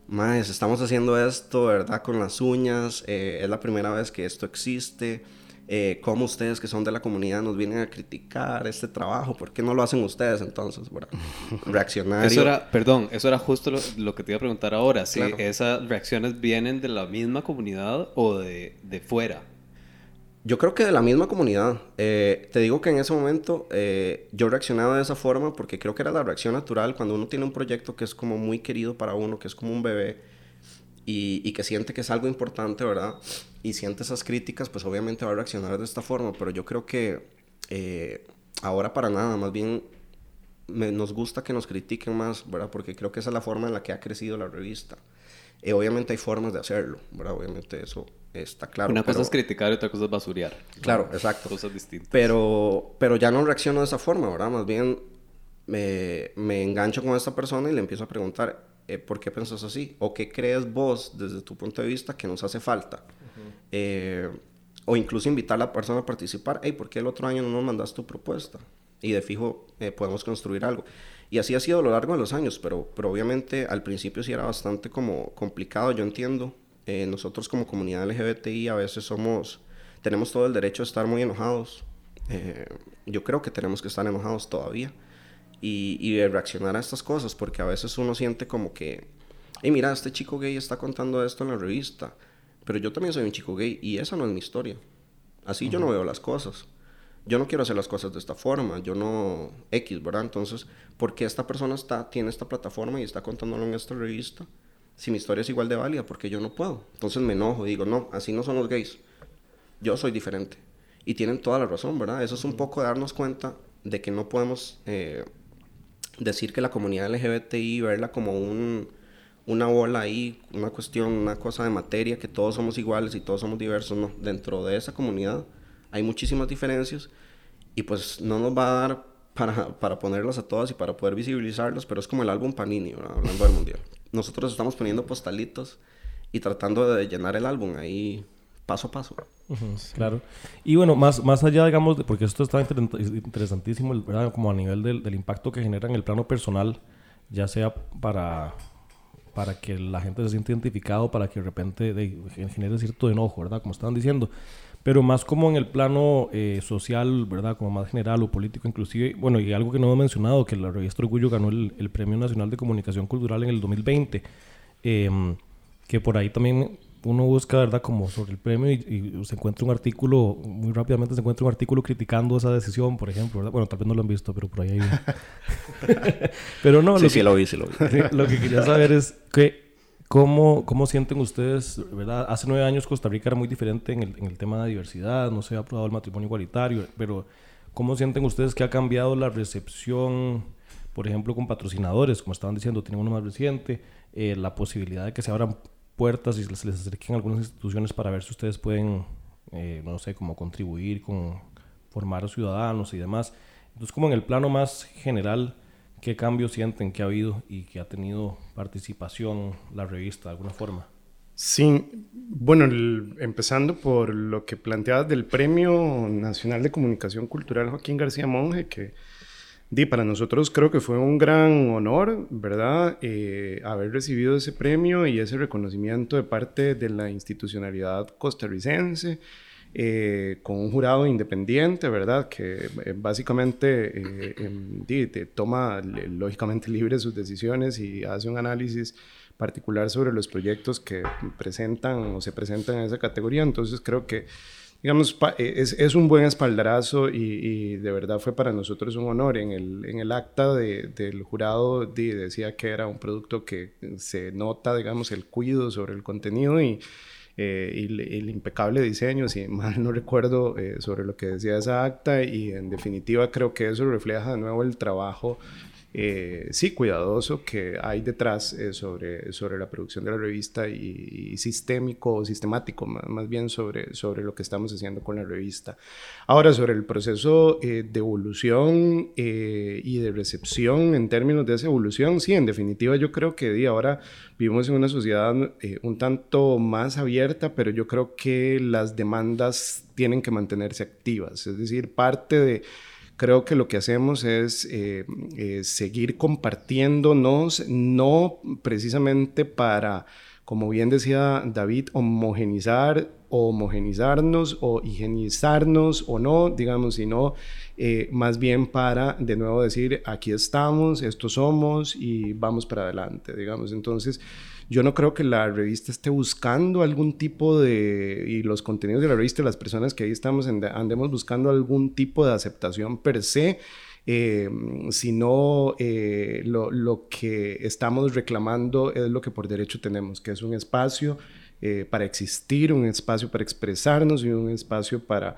Speaker 1: Más, estamos haciendo esto, ¿verdad? Con las uñas, eh, es la primera vez que esto existe. Eh, ¿Cómo ustedes que son de la comunidad nos vienen a criticar este trabajo? ¿Por qué no lo hacen ustedes entonces? ¿verdad? [laughs] Reaccionario.
Speaker 2: Eso era, perdón, eso era justo lo, lo que te iba a preguntar ahora. Si
Speaker 1: Claro.
Speaker 2: esas reacciones vienen de la misma comunidad o de, de fuera.
Speaker 1: Yo creo que de la misma comunidad. Eh, te digo que en ese momento eh, yo reaccionaba de esa forma porque creo que era la reacción natural cuando uno tiene un proyecto que es como muy querido para uno, que es como un bebé y, y que siente que es algo importante, ¿verdad? Y siente esas críticas, pues obviamente va a reaccionar de esta forma. Pero yo creo que eh, ahora para nada, más bien me- nos gusta que nos critiquen más, ¿verdad? Porque creo que esa es la forma en la que ha crecido la revista. Eh, obviamente hay formas de hacerlo, ¿verdad? Obviamente eso está claro.
Speaker 2: Una cosa
Speaker 1: pero-
Speaker 2: es criticar y otra cosa es basurear.
Speaker 1: Claro, exacto.
Speaker 2: Cosas distintas.
Speaker 1: Pero, pero ya no reacciono de esa forma, ¿verdad? Más bien me, me engancho con esta persona y le empiezo a preguntar, eh, ¿por qué piensas así? ¿O qué crees vos desde tu punto de vista que nos hace falta? Eh, o incluso invitar a la persona a participar, hey, ¿por qué el otro año no nos mandas tu propuesta? Y de fijo eh, podemos construir algo. Y así ha sido a lo largo de los años, pero, pero obviamente al principio sí era bastante como complicado, yo entiendo. Eh, nosotros como comunidad LGBTI a veces somos, tenemos todo el derecho a estar muy enojados. Eh, yo creo que tenemos que estar enojados todavía y, y de reaccionar a estas cosas, porque a veces uno siente como que, hey, mira, este chico gay está contando esto en la revista, pero yo también soy un chico gay y esa no es mi historia. Así yo no veo las cosas. Yo no quiero hacer las cosas de esta forma, yo no X, ¿verdad? Entonces, ¿por qué esta persona está, tiene esta plataforma y está contándolo en esta revista? Si mi historia es igual de válida, porque yo no puedo. Entonces me enojo y digo, no, así no son los gays. Yo soy diferente. Y tienen toda la razón, ¿verdad? Eso es un poco darnos cuenta de que no podemos eh, decir que la comunidad LGBTI, verla como un, una bola ahí, una cuestión, una cosa de materia, que todos somos iguales y todos somos diversos. No, dentro de esa comunidad hay muchísimas diferencias y pues no nos va a dar para, para ponerlas a todas y para poder visibilizarlas, pero es como el álbum Panini, ¿verdad? hablando del mundial. Nosotros estamos poniendo postalitos y tratando de llenar el álbum ahí paso a paso.
Speaker 4: Ujú, Claro. Y bueno, más, más allá, digamos, de- porque esto está inter- interesantísimo, ¿verdad? Como a nivel del, del impacto que genera en el plano personal, ya sea para, para que la gente se sienta identificado, para que de repente de- genere cierto enojo, ¿verdad? Como estaban diciendo. Pero más como en el plano eh, social, ¿verdad? Como más general o político inclusive. Bueno, y algo que no hemos mencionado, que la revista Orgullo ganó el, el Premio Nacional de Comunicación Cultural en el 2020. em, que por ahí también uno busca, ¿verdad? Como sobre el premio y, y se encuentra un artículo, muy rápidamente se encuentra un artículo criticando esa decisión, por ejemplo, ¿verdad? Bueno, tal vez no lo han visto, pero por ahí hay... [laughs] pero no,
Speaker 1: Sí,
Speaker 4: lo
Speaker 1: sí
Speaker 4: que-
Speaker 1: lo vi, sí lo vi. [laughs]
Speaker 4: Lo que quería saber es que, ¿cómo, ¿cómo sienten ustedes, verdad? Hace nueve años Costa Rica era muy diferente en el, en el tema de diversidad, no se ha aprobado el matrimonio igualitario, pero ¿cómo sienten ustedes que ha cambiado la recepción, por ejemplo, con patrocinadores, como estaban diciendo, tienen uno más reciente, eh, la posibilidad de que se abran puertas y se les, acerquen algunas instituciones para ver si ustedes pueden, eh, no sé, como contribuir con formar ciudadanos y demás. Entonces, como en el plano más general, ¿qué cambios sienten que ha habido y que ha tenido participación la revista de alguna forma?
Speaker 3: Sí, bueno, el- empezando por lo que planteabas del Premio Nacional de Comunicación Cultural Joaquín García Monge, que di, para nosotros creo que fue un gran honor, ¿verdad? Eh, haber recibido ese premio y ese reconocimiento de parte de la institucionalidad costarricense. eh, con un jurado independiente, ¿verdad? Que eh, básicamente eh, em, di, te toma lógicamente [laughs] libre sus decisiones y hace un análisis particular sobre los proyectos que presentan o se presentan en esa categoría. Entonces creo que, digamos, eh, es, es un buen espaldarazo y, y de verdad fue para nosotros un honor. En el, en el acta de- del jurado di- decía que era un producto que se nota, digamos, el cuidado sobre el contenido y eh, y el, el impecable diseño, si mal no recuerdo, eh, sobre lo que decía esa acta y en definitiva creo que eso refleja de nuevo el trabajo, eh, sí, cuidadoso que hay detrás eh, sobre, sobre la producción de la revista y, sistémico o sistemático, más, bien sobre, sobre lo que estamos haciendo con la revista. Ahora, sobre el proceso eh, de evolución y de recepción en términos de esa evolución, sí, en definitiva yo creo que ahora vivimos en una sociedad un tanto más abierta, pero yo creo que las demandas tienen que mantenerse activas, es decir, parte de creo que lo que hacemos es eh, eh, seguir compartiéndonos, no precisamente para, como bien decía David, homogenizar o homogenizarnos o higienizarnos o no, digamos, sino eh, más bien para de nuevo decir, aquí estamos, estos somos y vamos para adelante, digamos. Entonces, yo no creo que la revista esté buscando algún tipo de, y los contenidos de la revista, las personas que ahí estamos, andemos buscando algún tipo de aceptación per se. Eh, sino eh, lo, que estamos reclamando es lo que por derecho tenemos, que es un espacio eh, para existir, un espacio para expresarnos y un espacio para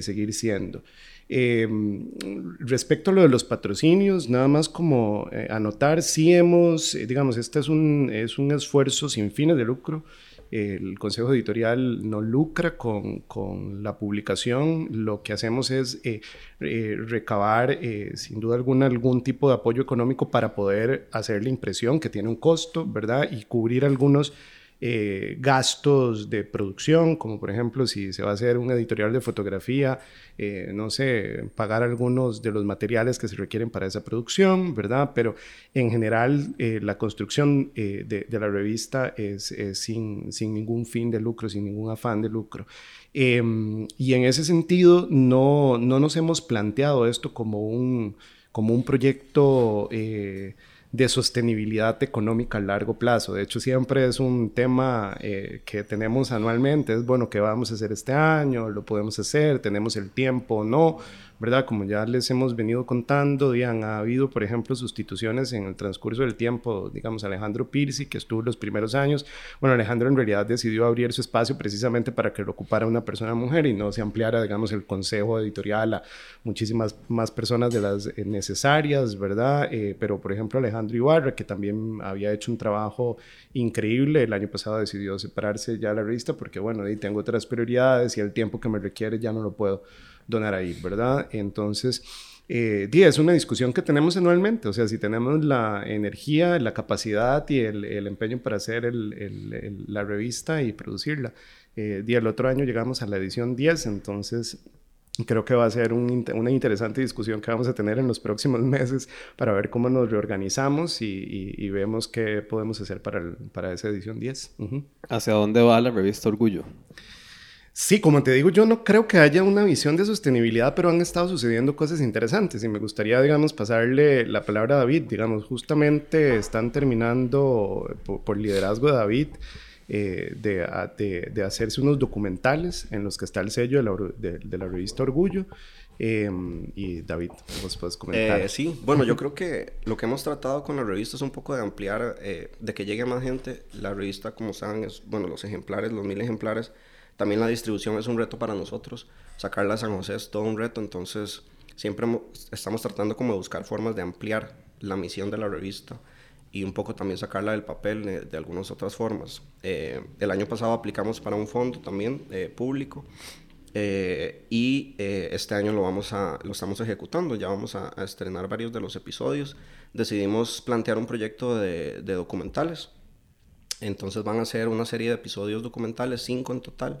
Speaker 3: seguir siendo. Em, respecto a lo de los patrocinios, nada más como eh, anotar, sí hemos, digamos, este es un, es un esfuerzo sin fines de lucro. El Consejo Editorial no lucra con, con la publicación. Lo que hacemos es recabar, sin duda alguna, algún tipo de apoyo económico para poder hacer la impresión, que tiene un costo, ¿verdad? Y cubrir algunos eh, gastos de producción, como por ejemplo si se va a hacer un editorial de fotografía, eh, no sé, pagar algunos de los materiales que se requieren para esa producción, ¿verdad? Pero en general eh, la construcción de, la revista es, sin, sin, ningún fin de lucro, sin ningún afán de lucro. Em, y en ese sentido no, no, nos hemos planteado esto como un, como un proyecto de sostenibilidad económica a largo plazo. De hecho, siempre es un tema eh, que tenemos anualmente. Es bueno, ¿qué vamos a hacer este año? ¿Lo podemos hacer? ¿Tenemos el tiempo o no? ¿Verdad? Como ya les hemos venido contando, han ha habido, por ejemplo, sustituciones en el transcurso del tiempo, digamos, Alejandro Pirsi, que estuvo los primeros años. Bueno, Alejandro en realidad decidió abrir su espacio precisamente para que lo ocupara una persona mujer y no se ampliara, digamos, el consejo editorial a muchísimas más personas de las eh, necesarias, ¿verdad? Eh, pero, por ejemplo, Alejandro Ibarra, que también había hecho un trabajo increíble, el año pasado decidió separarse ya de la revista porque, bueno, y tengo otras prioridades y el tiempo que me requiere ya no lo puedo donar ahí, ¿verdad? Entonces, eh, es una discusión que tenemos anualmente, o sea, si tenemos la energía, la capacidad y el, empeño para hacer la revista y producirla. Eh, el otro año llegamos a la edición 10, entonces creo que va a ser una interesante discusión que vamos a tener en los próximos [laughs] meses para ver cómo nos reorganizamos y, vemos qué podemos hacer para, para esa edición 10.
Speaker 2: ¿Hacia dónde va la revista Orgullo?
Speaker 3: Sí, como te digo, yo no creo que haya una visión de sostenibilidad, pero han estado sucediendo cosas interesantes y me gustaría, digamos, pasarle la palabra a David. Digamos, justamente están terminando por, liderazgo de David eh, de, de, hacerse unos documentales en los que está el sello de la, revista Orgullo. Em, y David, vos puedes comentar.
Speaker 1: Eh, sí, bueno, yo creo que lo que hemos tratado con la revista es un poco de ampliar, eh, de que llegue más gente. La revista, como saben, es, bueno, los ejemplares, los mil ejemplares también la distribución es un reto para nosotros. Sacarla a San José es todo un reto, entonces siempre estamos tratando como de buscar formas de ampliar la misión de la revista y un poco también sacarla del papel de, algunas otras formas. Eh, el año pasado aplicamos para un fondo también eh, público eh, y este año lo, vamos a, lo estamos ejecutando, ya vamos a, estrenar varios de los episodios. Decidimos plantear un proyecto de, de documentales entonces van a ser una serie de episodios documentales, cinco en total.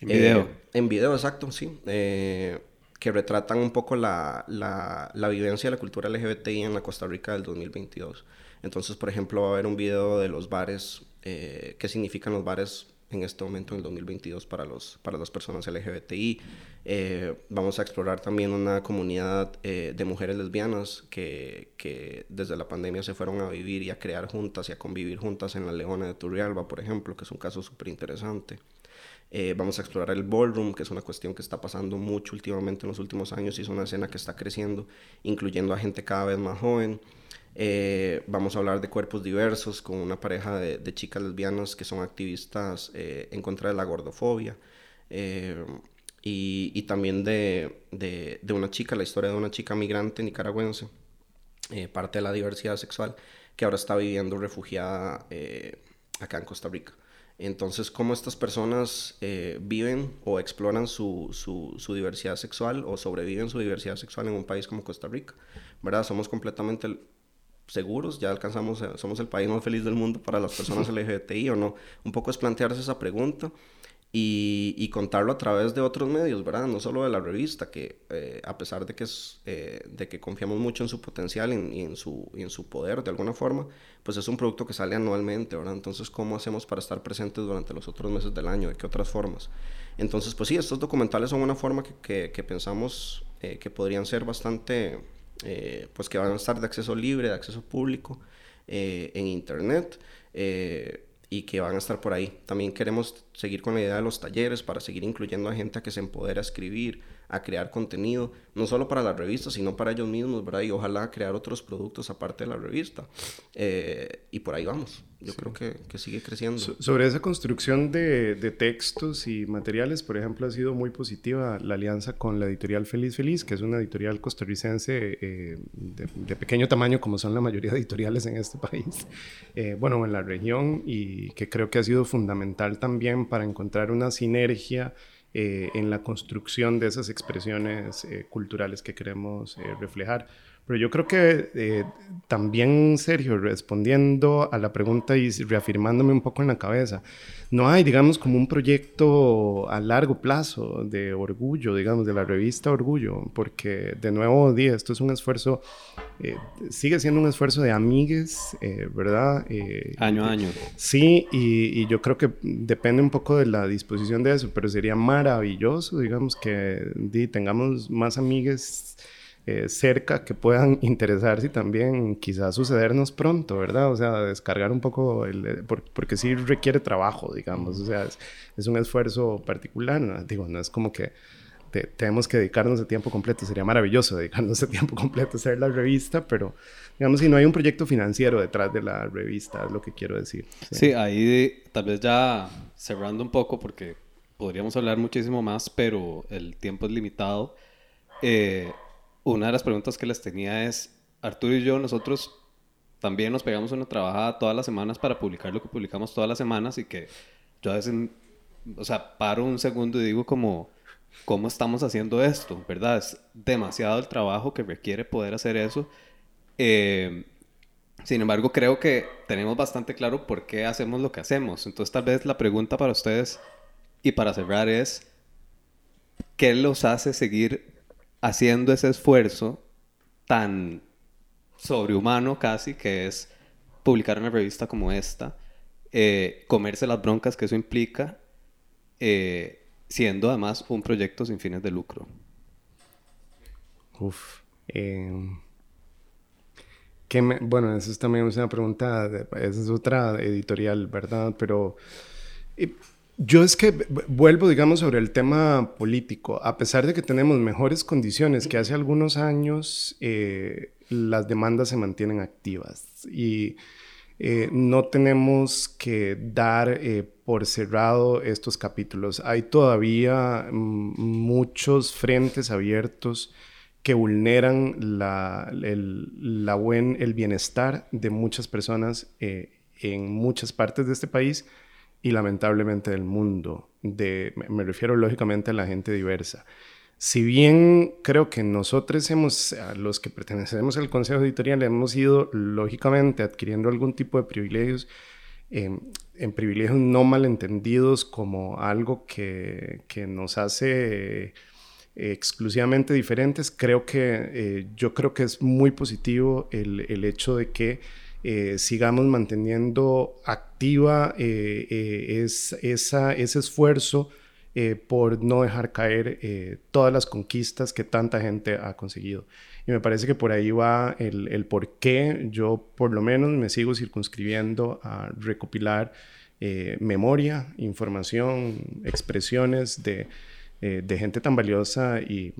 Speaker 2: En video.
Speaker 1: Eh, en video, exacto, sí. Eh, que retratan un poco la, la, vivencia de la cultura LGBTI en la Costa Rica del 2022. Entonces, por ejemplo, va a haber un video de los bares, eh, qué significan los bares en este momento en el 2022 para, los, para las personas LGBTI. Eh, vamos a explorar también una comunidad eh, de mujeres lesbianas que, que, desde la pandemia se fueron a vivir y a crear juntas y a convivir juntas en la Leona de Turrialba, por ejemplo, que es un caso súper interesante. Eh, vamos a explorar el ballroom, que es una cuestión que está pasando mucho últimamente en los últimos años y es una escena que está creciendo, incluyendo a gente cada vez más joven. Vamos a hablar de cuerpos diversos con una pareja de, chicas lesbianas que son activistas en contra de la gordofobia. Y, también de, de, una chica, la historia de una chica migrante nicaragüense, parte de la diversidad sexual, que ahora está viviendo refugiada acá en Costa Rica. Entonces, cómo estas personas viven o exploran su, su, su, diversidad sexual o sobreviven su diversidad sexual en un país como Costa Rica, ¿verdad? Somos completamente seguros, ya alcanzamos, somos el país más feliz del mundo para las personas [laughs] LGBTI o no. Un poco es plantearse esa pregunta y, y, contarlo a través de otros medios, ¿verdad? No solo de la revista, que eh, a pesar de que, es, eh, de que confiamos mucho en su potencial y en, su, y en su poder de alguna forma, pues es un producto que sale anualmente, ¿verdad? Entonces, ¿cómo hacemos para estar presentes durante los otros meses del año? ¿De qué otras formas? Entonces, pues sí, estos documentales son una forma que, que, pensamos eh, que podrían ser bastante, pues que van a estar de acceso libre, de acceso público en Internet y que van a estar por ahí. También queremos seguir con la idea de los talleres para seguir incluyendo a gente a que se empodere a escribir, a crear contenido, no solo para la revista, sino para ellos mismos, ¿verdad? Y ojalá crear otros productos aparte de la revista. Eh, y por ahí vamos. Yo creo que, que, sigue creciendo.
Speaker 3: sobre esa construcción de, de, textos y materiales, por ejemplo, ha sido muy positiva la alianza con la editorial Feliz Feliz, que es una editorial costarricense eh, de, de, pequeño tamaño, como son la mayoría de editoriales en este país, [laughs] eh, bueno, en la región, y que creo que ha sido fundamental también para encontrar una sinergia eh, en la construcción de esas expresiones eh, culturales que queremos eh, reflejar. Pero yo creo que también, Sergio, respondiendo a la pregunta y reafirmándome un poco en la cabeza, no hay, digamos, como un proyecto a largo plazo de orgullo, digamos, de la revista Orgullo, porque de nuevo, día, esto es un esfuerzo, eh, sigue siendo un esfuerzo de amigues, eh, ¿verdad?
Speaker 2: Eh, año a año.
Speaker 3: Sí, y, y, yo creo que depende un poco de la disposición de eso, pero sería maravilloso, digamos, que di, tengamos más amigues eh, cerca que puedan [laughs] interesarse y también quizás sucedernos pronto, ¿verdad? O sea, descargar un poco, el, eh, porque sí requiere trabajo, digamos, o sea, es, un esfuerzo particular, ¿no? digo, no es como que tenemos que dedicarnos de tiempo completo, sería maravilloso dedicarnos de tiempo completo a hacer la revista, pero digamos, si no hay un proyecto financiero detrás de la revista, es lo que quiero decir.
Speaker 2: Sí, ahí tal vez ya cerrando un poco, porque podríamos hablar muchísimo más, pero el tiempo es limitado. Eh, una de las preguntas que les tenía es, Arturo y yo, nosotros también nos pegamos una trabajada todas las semanas para publicar lo que publicamos todas las semanas y que yo a veces, o sea, paro un segundo y digo como, ¿cómo estamos haciendo esto? ¿Verdad? Es demasiado el trabajo que requiere poder hacer eso. Eh, sin embargo, creo que tenemos bastante claro por qué hacemos lo que hacemos. Entonces, tal vez la pregunta para ustedes y para cerrar es, ¿qué los hace seguir haciendo ese esfuerzo tan sobrehumano casi, que es publicar una revista como esta, eh, comerse las broncas que eso implica, eh, siendo además un proyecto sin fines de lucro.
Speaker 3: Uf. Em, bueno, eso es también una pregunta, esa es otra editorial, ¿verdad? Pero eh, yo es que vuelvo, digamos, sobre el tema político. A pesar de que tenemos mejores condiciones que hace algunos años, eh, las demandas se mantienen activas y eh, no tenemos que dar eh, por cerrado estos capítulos. Hay todavía mm, muchos frentes abiertos que vulneran la, el, la buen, el bienestar de muchas personas en muchas partes de este país y lamentablemente del mundo. De, me refiero lógicamente a la gente diversa. Si bien creo que nosotros hemos, a los que pertenecemos al Consejo Editorial, hemos ido lógicamente adquiriendo algún tipo de privilegios, em, en privilegios no malentendidos como algo que, que nos hace eh, exclusivamente diferentes, creo que eh, yo creo que es muy positivo el, el hecho de que eh, sigamos manteniendo activa es, esa, ese esfuerzo por no dejar caer todas las conquistas que tanta gente ha conseguido. Y me parece que por ahí va el, el por qué yo por lo menos me sigo circunscribiendo a recopilar memoria, información, expresiones de eh, de gente tan valiosa y,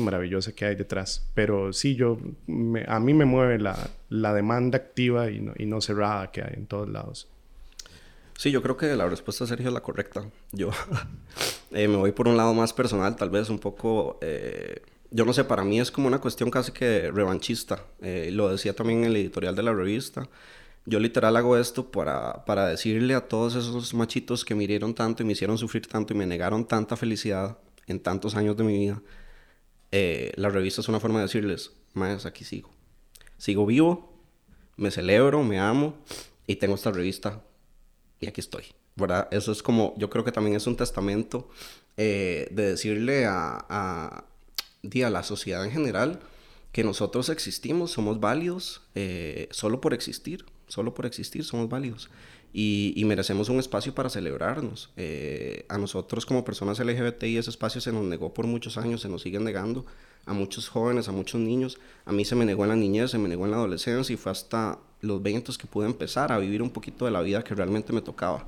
Speaker 3: maravillosa que hay detrás. Pero sí, yo, a mí me mueve la, la demanda activa y no, y no, cerrada que hay en todos lados.
Speaker 1: Sí, yo creo que la respuesta, Sergio, es la correcta. Yo [laughs] eh, me voy por un lado más personal, tal vez un poco... Eh, yo no sé, para mí es como una cuestión casi que revanchista. lo decía también en el editorial de la revista. Yo literal hago esto para, para decirle a todos esos machitos que me hirieron tanto y me hicieron sufrir tanto y me negaron tanta felicidad en tantos años de mi vida. Eh, la revista es una forma de decirles, más aquí sigo. Sigo vivo, me celebro, me amo y tengo esta revista y aquí estoy. ¿verdad? Eso es como, yo creo que también es un testamento eh, de decirle a, a, a, la sociedad en general que nosotros existimos, somos válidos, eh, solo por existir, solo por existir somos válidos. Y, y merecemos un espacio para celebrarnos. Eh, a nosotros como personas LGBTI ese espacio se nos negó por muchos años, se nos sigue negando a muchos jóvenes, a muchos niños. A mí se me negó en la niñez, se me negó en la adolescencia y fue hasta los 20 que pude empezar a vivir un poquito de la vida que realmente me tocaba.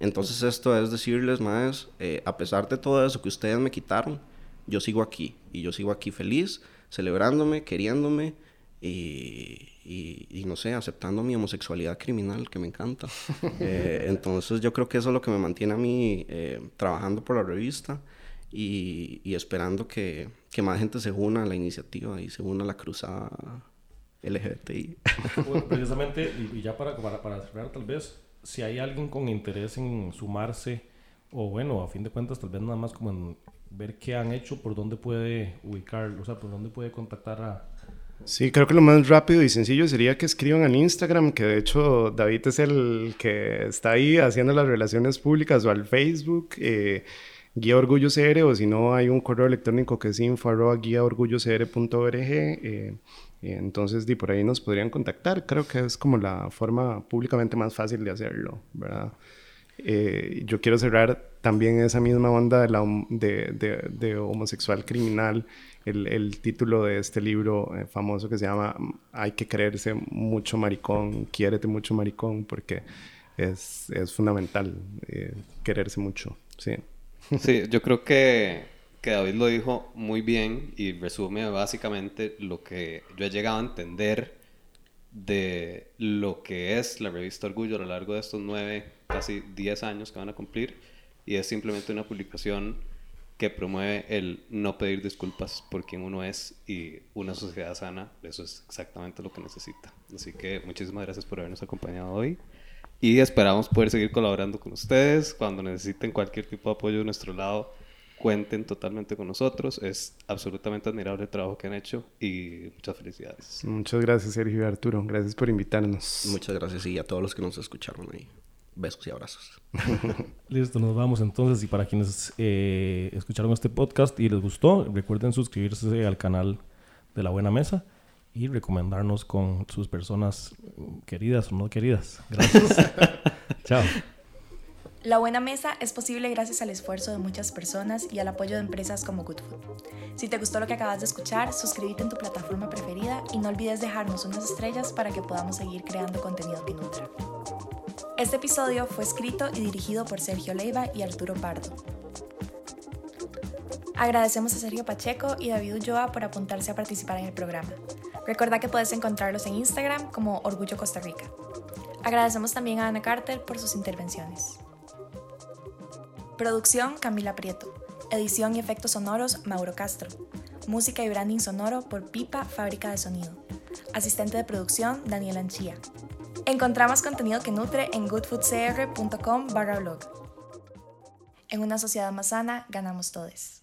Speaker 1: Entonces esto es decirles, más, eh, a pesar de todo eso que ustedes me quitaron, yo sigo aquí y yo sigo aquí feliz, celebrándome, queriéndome y, y, no sé, aceptando mi homosexualidad criminal que me encanta. [laughs] Eh, entonces yo creo que eso es lo que me mantiene a mí eh, trabajando por la revista y, y esperando que, que, más gente se una a la iniciativa y se una a la cruzada LGBTI.
Speaker 4: Bueno, [laughs] precisamente, y, ya para, para, para cerrar tal vez, si hay alguien con interés en sumarse, o bueno, a fin de cuentas, tal vez nada más como en ver qué han hecho, por dónde puede ubicarlo, o sea, por dónde puede contactar a...
Speaker 3: Sí, creo que lo más rápido y sencillo sería que escriban al Instagram, que de hecho David es el que está ahí haciendo las relaciones públicas, o al Facebook, eh, Guía Orgullo CR, o si no, hay un correo electrónico que es info arroba Eh, entonces, por ahí nos podrían contactar. Creo que es como la forma públicamente más fácil de hacerlo, ¿verdad? Eh, yo quiero cerrar también esa misma onda de, la, de, de, homosexual criminal, el, el, título de este libro eh, famoso que se llama Hay que creerse mucho maricón, quiérete mucho maricón, porque es, es fundamental eh, quererse mucho, sí.
Speaker 2: Sí, yo creo que que David lo dijo muy bien y resume básicamente lo que yo he llegado a entender de lo que es la revista Orgullo a lo largo de estos nueve, casi diez años que van a cumplir. Y es simplemente una publicación que promueve el no pedir disculpas por quien uno es y una sociedad sana, eso es exactamente lo que necesita. Así que muchísimas gracias por habernos acompañado hoy y esperamos poder seguir colaborando con ustedes cuando necesiten cualquier tipo de apoyo de nuestro lado cuenten totalmente con nosotros. Es absolutamente admirable el trabajo que han hecho y muchas felicidades.
Speaker 3: Muchas gracias, Sergio y Arturo. Gracias por invitarnos.
Speaker 1: Muchas gracias y a todos los que nos escucharon ahí. Besos y abrazos. [laughs]
Speaker 4: Listo, nos vamos entonces. Y para quienes eh, escucharon este podcast y les gustó, recuerden suscribirse al canal de La Buena Mesa y recomendarnos con sus personas queridas o no queridas. Gracias. [laughs] Chao.
Speaker 10: La buena mesa es posible gracias al esfuerzo de muchas personas y al apoyo de empresas como Good Food. Si te gustó lo que acabas de escuchar, suscríbete en tu plataforma preferida y no olvides dejarnos unas estrellas para que podamos seguir creando contenido que nutra. Este episodio fue escrito y dirigido por Sergio Leiva y Arturo Pardo. Agradecemos a Sergio Pacheco y David Ulloa por apuntarse a participar en el programa. Recuerda que puedes encontrarlos en Instagram como Orgullo Costa Rica. Agradecemos también a Ana Carter por sus intervenciones. Producción Camila Prieto. Edición y efectos sonoros Mauro Castro. Música y branding sonoro por Pipa Fábrica de Sonido. Asistente de producción Daniel Anchía. Encontramos contenido que nutre en goodfoodcr.com barra blog. En una sociedad más sana, ganamos todos.